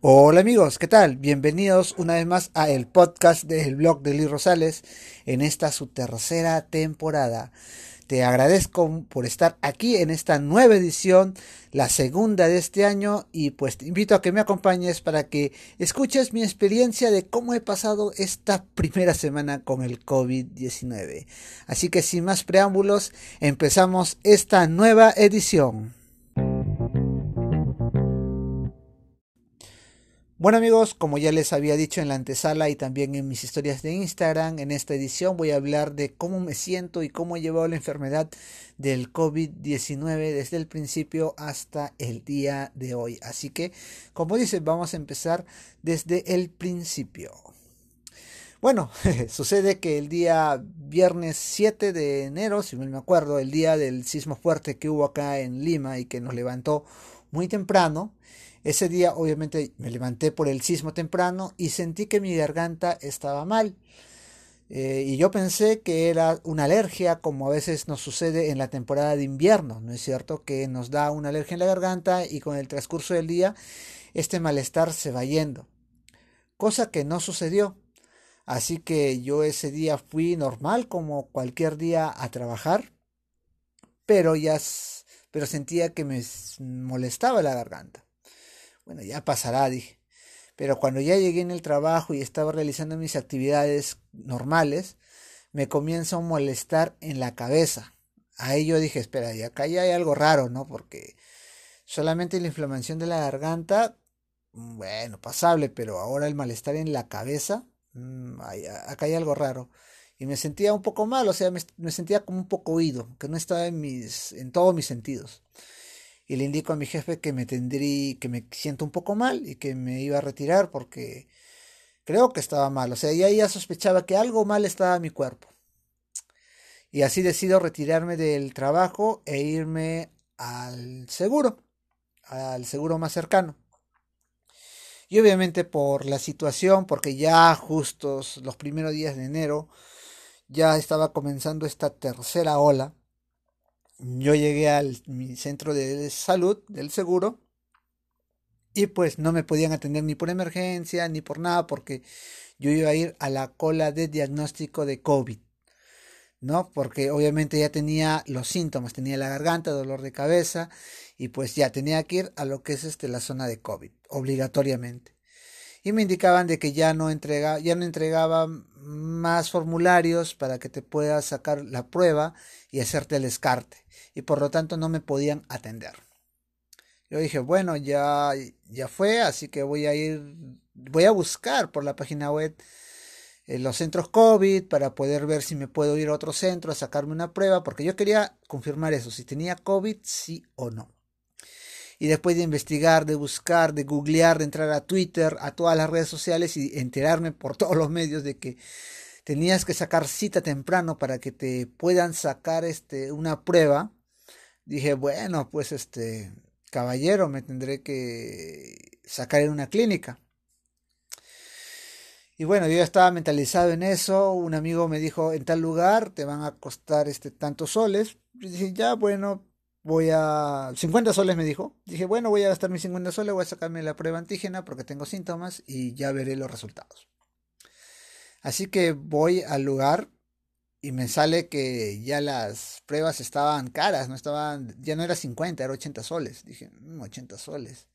Hola amigos, ¿qué tal? Bienvenidos una vez más a el podcast del blog de Luis Rosales en esta su tercera temporada. Te agradezco por estar aquí en esta nueva edición, la segunda de este año, y pues te invito a que me acompañes para que escuches mi experiencia de cómo he pasado esta primera semana con el COVID-19. Así que sin más preámbulos, empezamos esta nueva edición. Bueno amigos, como ya les había dicho en la antesala y también en mis historias de Instagram, en esta edición voy a hablar de cómo me siento y cómo he llevado la enfermedad del COVID-19 desde el principio hasta el día de hoy. Así que, como dice, vamos a empezar desde el principio. Bueno, sucede que el día viernes 7 de enero, si me acuerdo, el día del sismo fuerte que hubo acá en Lima y que nos levantó muy temprano, ese día obviamente me levanté por el sismo temprano y sentí que mi garganta estaba mal. Eh, y yo pensé que era una alergia, como a veces nos sucede en la temporada de invierno, ¿no es cierto? Que nos da una alergia en la garganta y con el transcurso del día este malestar se va yendo. Cosa que no sucedió. Así que yo ese día fui normal como cualquier día a trabajar, pero ya pero sentía que me molestaba la garganta. Bueno, ya pasará, dije. Pero cuando ya llegué en el trabajo y estaba realizando mis actividades normales, me comienza a molestar en la cabeza. Ahí yo dije, espera, y acá ya hay algo raro, ¿no? Porque solamente la inflamación de la garganta, mm, bueno, pasable, pero ahora el malestar en la cabeza, mm, acá hay algo raro. Y me sentía un poco mal, o sea, me, me sentía como un poco oído, que no estaba en, mis, en todos mis sentidos y le indico a mi jefe que me tendrí, que me siento un poco mal y que me iba a retirar porque creo que estaba mal. O sea, ya ya sospechaba que algo mal estaba en mi cuerpo. Y así decido retirarme del trabajo e irme al seguro, al seguro más cercano. Y obviamente por la situación, porque ya justos los primeros días de enero, ya estaba comenzando esta tercera ola yo llegué al mi centro de salud del seguro y pues no me podían atender ni por emergencia ni por nada porque yo iba a ir a la cola de diagnóstico de COVID. ¿no? Porque obviamente ya tenía los síntomas, tenía la garganta, dolor de cabeza y pues ya tenía que ir a lo que es este la zona de COVID obligatoriamente. Y me indicaban de que ya no entrega, ya no entregaba más formularios para que te puedas sacar la prueba y hacerte el descarte y por lo tanto no me podían atender. Yo dije, bueno, ya, ya fue, así que voy a ir, voy a buscar por la página web eh, los centros COVID para poder ver si me puedo ir a otro centro a sacarme una prueba, porque yo quería confirmar eso, si tenía COVID, sí o no. Y después de investigar, de buscar, de googlear, de entrar a Twitter, a todas las redes sociales y enterarme por todos los medios de que tenías que sacar cita temprano para que te puedan sacar este, una prueba, dije, bueno, pues este, caballero, me tendré que sacar en una clínica. Y bueno, yo estaba mentalizado en eso. Un amigo me dijo, en tal lugar te van a costar este tantos soles. Y dije, ya, bueno, voy a... 50 soles me dijo. Dije, bueno, voy a gastar mis 50 soles, voy a sacarme la prueba antígena porque tengo síntomas y ya veré los resultados. Así que voy al lugar y me sale que ya las pruebas estaban caras, no estaban, ya no era 50, era 80 soles. Dije, 80 mm, soles.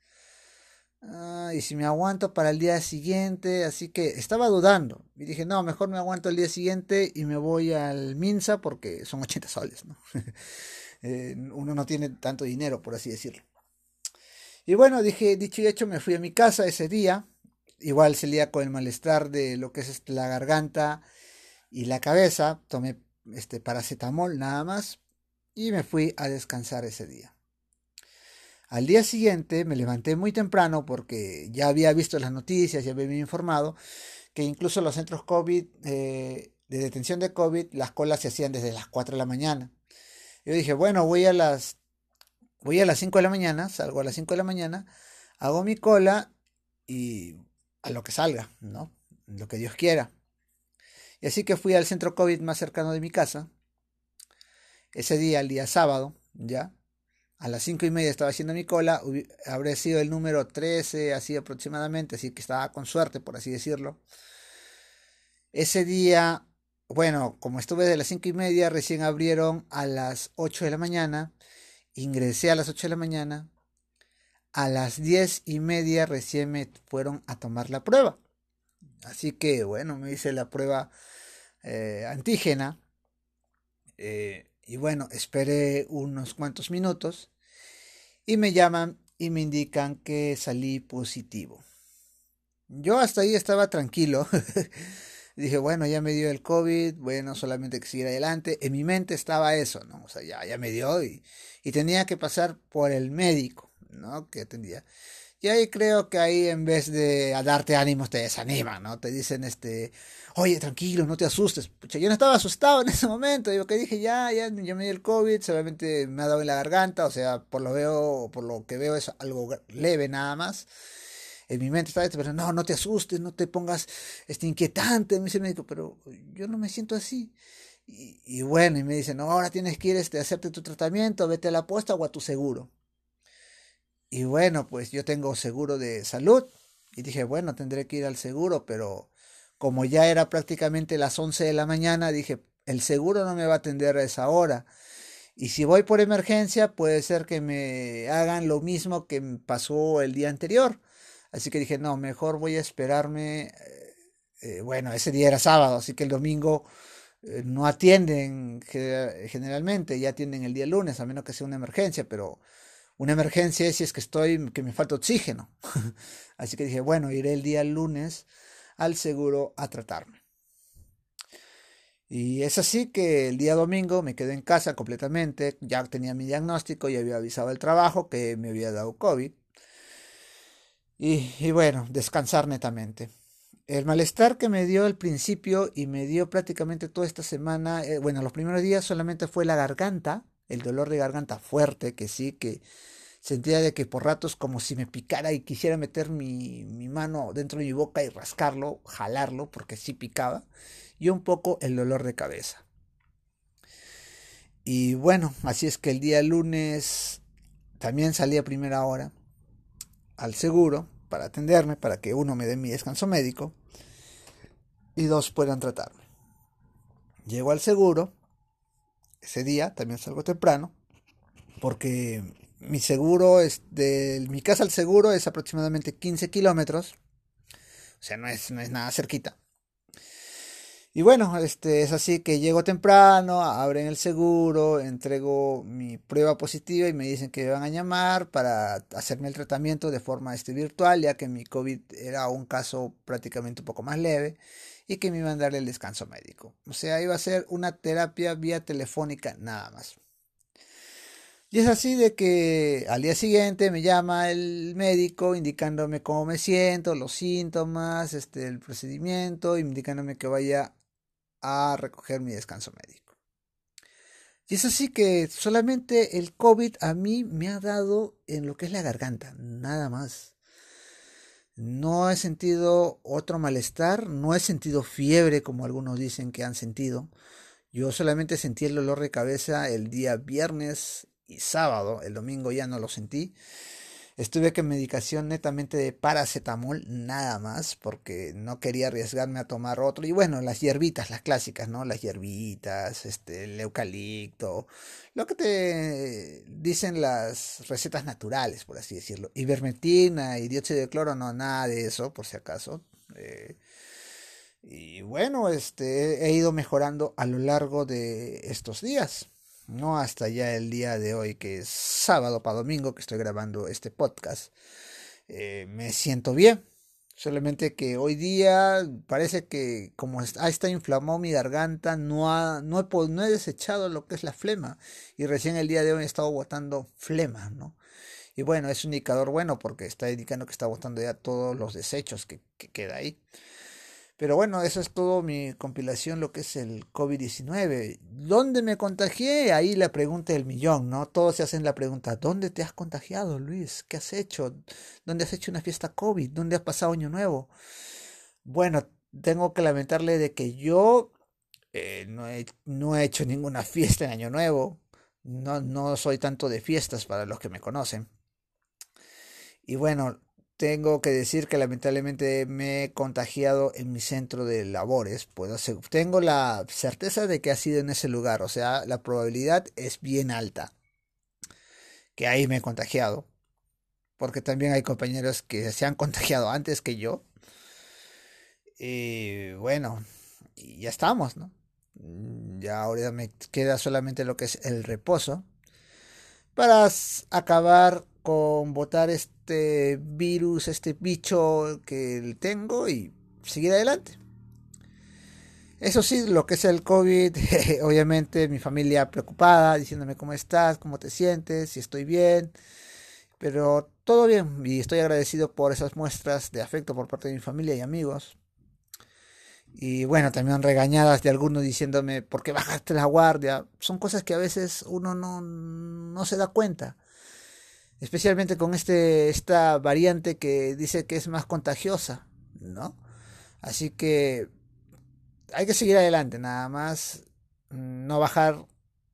Ah, y si me aguanto para el día siguiente, así que estaba dudando. Y dije, no, mejor me aguanto el día siguiente y me voy al Minsa porque son 80 soles, ¿no? Eh, uno no tiene tanto dinero, por así decirlo. Y bueno, dije, dicho y hecho, me fui a mi casa ese día. Igual salía con el malestar de lo que es la garganta y la cabeza, tomé este paracetamol nada más y me fui a descansar ese día. Al día siguiente me levanté muy temprano porque ya había visto las noticias, ya había informado que incluso los centros COVID, eh, de detención de COVID, las colas se hacían desde las 4 de la mañana. Yo dije, bueno, voy a las, voy a las 5 de la mañana, salgo a las 5 de la mañana, hago mi cola y a lo que salga, ¿no? Lo que Dios quiera. Y así que fui al centro COVID más cercano de mi casa. Ese día, el día sábado, ya. a las cinco y media estaba haciendo mi cola, habría sido el número 13, así aproximadamente, así que estaba con suerte, por así decirlo. Ese día, bueno, como estuve de las cinco y media, recién abrieron a las 8 de la mañana, ingresé a las 8 de la mañana, a las diez y media recién me fueron a tomar la prueba. Así que, bueno, me hice la prueba eh, antígena. Eh, y bueno, esperé unos cuantos minutos y me llaman y me indican que salí positivo. Yo hasta ahí estaba tranquilo. Dije, bueno, ya me dio el COVID, bueno, solamente que seguir adelante. En mi mente estaba eso, ¿no? O sea, ya, ya me dio y, y tenía que pasar por el médico, ¿no? Que atendía. Y ahí creo que ahí en vez de darte ánimos te desaniman, ¿no? Te dicen, este, oye, tranquilo, no te asustes. Pucha, yo no estaba asustado en ese momento, digo que dije, ya, ya, ya me dio el COVID, solamente me ha dado en la garganta, o sea, por lo veo, por lo que veo es algo leve nada más. En mi mente estaba esto, pero no, no te asustes, no te pongas este, inquietante, me dice el médico, pero yo no me siento así. Y, bueno, y me dice, no, ahora tienes que ir este, a hacerte tu tratamiento, vete a la posta o a tu seguro. Y bueno, pues yo tengo seguro de salud. Y dije, bueno, tendré que ir al seguro, pero como ya era prácticamente las 11 de la mañana, dije, el seguro no me va a atender a esa hora. Y si voy por emergencia, puede ser que me hagan lo mismo que pasó el día anterior. Así que dije, no, mejor voy a esperarme. Eh, eh, bueno, ese día era sábado, así que el domingo eh, no atienden generalmente, ya atienden el día lunes, a menos que sea una emergencia, pero una emergencia si es que estoy, que me falta oxígeno. Así que dije, bueno, iré el día lunes al seguro a tratarme. Y es así que el día domingo me quedé en casa completamente, ya tenía mi diagnóstico y había avisado al trabajo que me había dado COVID. Y, bueno, descansar netamente. El malestar que me dio al principio y me dio prácticamente toda esta semana, eh, bueno, los primeros días solamente fue la garganta, el dolor de garganta fuerte, que sí, que sentía de que por ratos como si me picara y quisiera meter mi, mi mano dentro de mi boca y rascarlo, jalarlo, porque sí picaba, y un poco el dolor de cabeza. Y bueno, así es que el día lunes también salí a primera hora al seguro para atenderme, para que uno me dé mi descanso médico y dos puedan tratarme. Llego al seguro ese día, también salgo temprano, porque mi seguro es de mi casa al seguro es aproximadamente 15 kilómetros, o sea, no es, no es nada cerquita. Y bueno, este es así que llego temprano, abren el seguro, entrego mi prueba positiva y me dicen que me van a llamar para hacerme el tratamiento de forma este, virtual, ya que mi COVID era un caso prácticamente un poco más leve y que me iban a dar el descanso médico. O sea, iba a ser una terapia vía telefónica nada más. Y es así de que al día siguiente me llama el médico indicándome cómo me siento, los síntomas, este, el procedimiento, indicándome que vaya a recoger mi descanso médico. Y es así que solamente el COVID a mí me ha dado en lo que es la garganta, nada más. No he sentido otro malestar, no he sentido fiebre como algunos dicen que han sentido. Yo solamente sentí el dolor de cabeza el día viernes y sábado, el domingo ya no lo sentí. Estuve con medicación netamente de paracetamol, nada más, porque no quería arriesgarme a tomar otro. Y bueno, las hierbitas, las clásicas, ¿no? Las hierbitas, este, el eucalipto, lo que te dicen las recetas naturales, por así decirlo. Ivermectina y dióxido de cloro, no, nada de eso, por si acaso. Eh, y bueno, este, he ido mejorando a lo largo de estos días no hasta ya el día de hoy, que es sábado para domingo que estoy grabando este podcast. Eh, me siento bien. Solamente que hoy día parece que como está inflamado mi garganta, no, ha, no, he, no desechado lo que es la flema. Y recién el día de hoy he estado botando flema, ¿no? Y bueno, es un indicador bueno porque está indicando que está botando ya todos los desechos que, que queda ahí. Pero bueno, eso es todo mi compilación, lo que es el COVID-19. ¿Dónde me contagié? Ahí la pregunta del millón, ¿no? Todos se hacen la pregunta, ¿dónde te has contagiado, Luis? ¿Qué has hecho? ¿Dónde has hecho una fiesta COVID? ¿Dónde has pasado año nuevo? Bueno, tengo que lamentarle de que yo eh, no, he, no he hecho ninguna fiesta en año nuevo. No, no soy tanto de fiestas para los que me conocen. Y bueno, tengo que decir que lamentablemente me he contagiado en mi centro de labores. Tengo la certeza de que ha sido en ese lugar, o sea, la probabilidad es bien alta que ahí me he contagiado. Porque también hay compañeros que se han contagiado antes que yo. Y bueno, ya estamos, ¿no? Ya ahora me queda solamente lo que es el reposo para acabar con botar este virus, este bicho que tengo y seguir adelante. Eso sí, lo que es el COVID, obviamente mi familia preocupada, diciéndome cómo estás, cómo te sientes, si estoy bien, pero todo bien y estoy agradecido por esas muestras de afecto por parte de mi familia y amigos. Y bueno, también regañadas de algunos diciéndome, ¿por qué bajaste la guardia? Son cosas que a veces uno no, no se da cuenta. Especialmente con este, esta variante que dice que es más contagiosa, ¿no? Así que hay que seguir adelante, nada más mm, no bajar,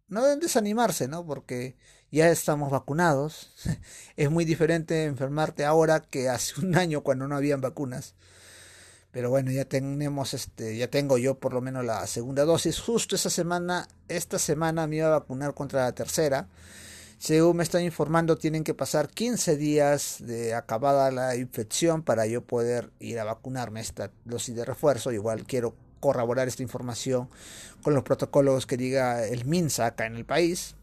no desanimarse, ¿no? Porque ya estamos vacunados. es muy diferente enfermarte ahora que hace un año cuando no habían vacunas pero bueno, ya tenemos este, ya tengo yo por lo menos la segunda dosis. Justo esa semana, esta semana me iba a vacunar contra la tercera. Según me están informando, tienen que pasar 15 días de acabada la infección para yo poder ir a vacunarme esta dosis de refuerzo. Igual quiero corroborar esta información con los protocolos que diga el MINSA acá en el país.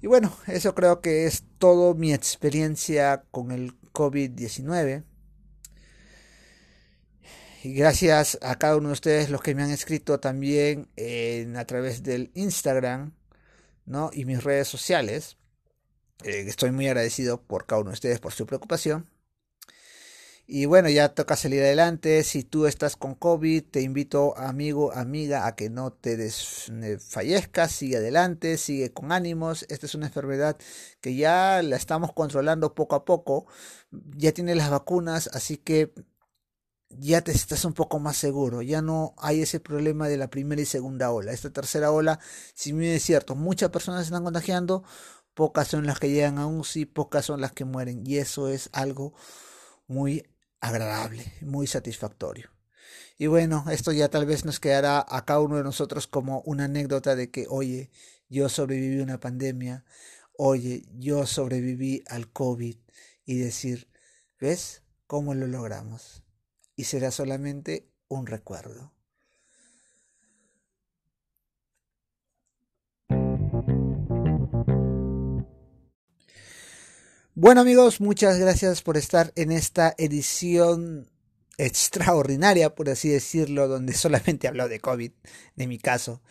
Y bueno, eso creo que es todo mi experiencia con el COVID-19 y gracias a cada uno de ustedes los que me han escrito también en, a través del Instagram y mis redes sociales. Eh, estoy muy agradecido por cada uno de ustedes por su preocupación. Y bueno, ya toca salir adelante. Si tú estás con COVID, te invito, amigo, amiga, a que no te desfallezcas. Sigue adelante, sigue con ánimos. Esta es una enfermedad que ya la estamos controlando poco a poco. Ya tiene las vacunas, así que ya te estás un poco más seguro, ya no hay ese problema de la primera y segunda ola. Esta tercera ola, si bien es cierto, muchas personas se están contagiando, pocas son las que llegan a UCI, pocas son las que mueren, y eso es algo muy agradable, muy satisfactorio. Y bueno, esto ya tal vez nos quedará a cada uno de nosotros como una anécdota de que, oye, yo sobreviví a una pandemia, oye, yo sobreviví al COVID, y decir, ¿ves cómo lo logramos? Y será solamente un recuerdo. Bueno amigos, muchas gracias por estar en esta edición extraordinaria, por así decirlo, donde solamente hablo de COVID, de mi caso.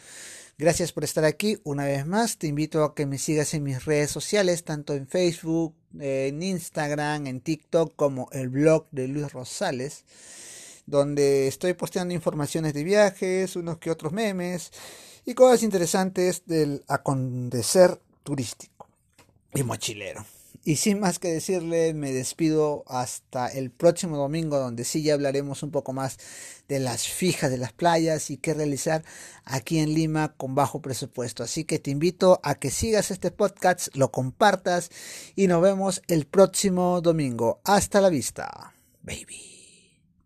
Gracias por estar aquí una vez más. Te invito a que me sigas en mis redes sociales, tanto en Facebook, en Instagram, en TikTok, como el blog de Luis Rosales, donde estoy posteando informaciones de viajes, unos que otros memes y cosas interesantes del acontecer turístico y mochilero. Y sin más que decirle, me despido hasta el próximo domingo, donde sí ya hablaremos un poco más de las fijas de las playas y qué realizar aquí en Lima con bajo presupuesto. Así que te invito a que sigas este podcast, lo compartas y nos vemos el próximo domingo. Hasta la vista, baby.